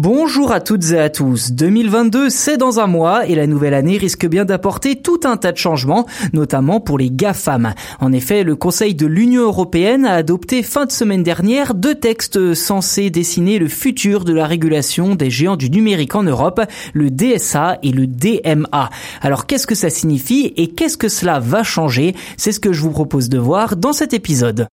Bonjour à toutes et à tous. 2022, c'est dans un mois et la nouvelle année risque bien d'apporter tout un tas de changements, notamment pour les GAFAM. En effet, le Conseil de l'Union européenne a adopté fin de semaine dernière deux textes censés dessiner le futur de la régulation des géants du numérique en Europe, le DSA et le DMA. Alors qu'est-ce que ça signifie et qu'est-ce que cela va changer? C'est ce que je vous propose de voir dans cet épisode.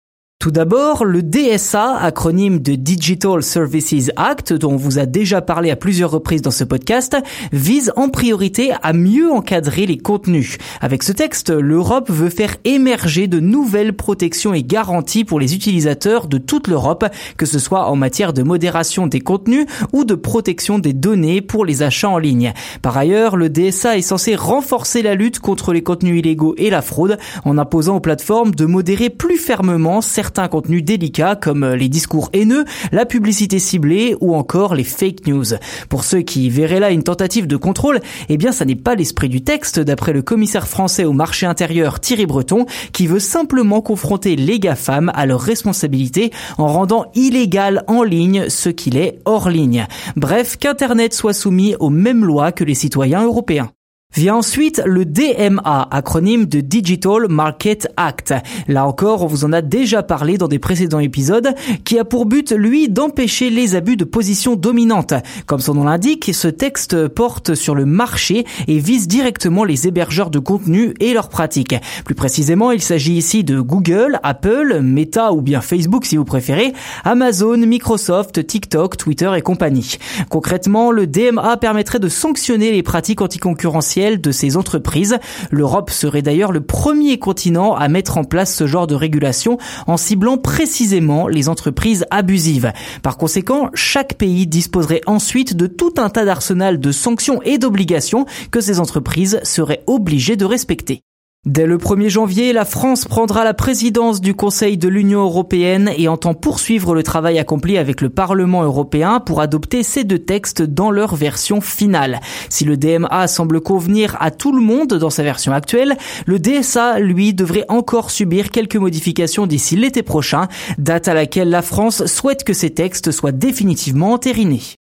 Tout d'abord, le DSA, acronyme de Digital Services Act, dont on vous a déjà parlé à plusieurs reprises dans ce podcast, vise en priorité à mieux encadrer les contenus. Avec ce texte, l'Europe veut faire émerger de nouvelles protections et garanties pour les utilisateurs de toute l'Europe, que ce soit en matière de modération des contenus ou de protection des données pour les achats en ligne. Par ailleurs, le DSA est censé renforcer la lutte contre les contenus illégaux et la fraude en imposant aux plateformes de modérer plus fermement certains certains contenus délicats comme les discours haineux, la publicité ciblée ou encore les fake news. Pour ceux qui verraient là une tentative de contrôle, eh bien ça n'est pas l'esprit du texte d'après le commissaire français au marché intérieur Thierry Breton qui veut simplement confronter les GAFAM à leurs responsabilités en rendant illégal en ligne ce qu'il est hors ligne. Bref, qu'Internet soit soumis aux mêmes lois que les citoyens européens. Vient ensuite le DMA, acronyme de Digital Market Act. Là encore, on vous en a déjà parlé dans des précédents épisodes, qui a pour but, lui, d'empêcher les abus de position dominante. Comme son nom l'indique, ce texte porte sur le marché et vise directement les hébergeurs de contenu et leurs pratiques. Plus précisément, il s'agit ici de Google, Apple, Meta ou bien Facebook si vous préférez, Amazon, Microsoft, TikTok, Twitter et compagnie. Concrètement, le DMA permettrait de sanctionner les pratiques anticoncurrentielles de ces entreprises. L'Europe serait d'ailleurs le premier continent à mettre en place ce genre de régulation en ciblant précisément les entreprises abusives. Par conséquent, chaque pays disposerait ensuite de tout un tas d'arsenal de sanctions et d'obligations que ces entreprises seraient obligées de respecter. Dès le 1er janvier, la France prendra la présidence du Conseil de l'Union européenne et entend poursuivre le travail accompli avec le Parlement européen pour adopter ces deux textes dans leur version finale. Si le DMA semble convenir à tout le monde dans sa version actuelle, le DSA, lui, devrait encore subir quelques modifications d'ici l'été prochain, date à laquelle la France souhaite que ces textes soient définitivement entérinés.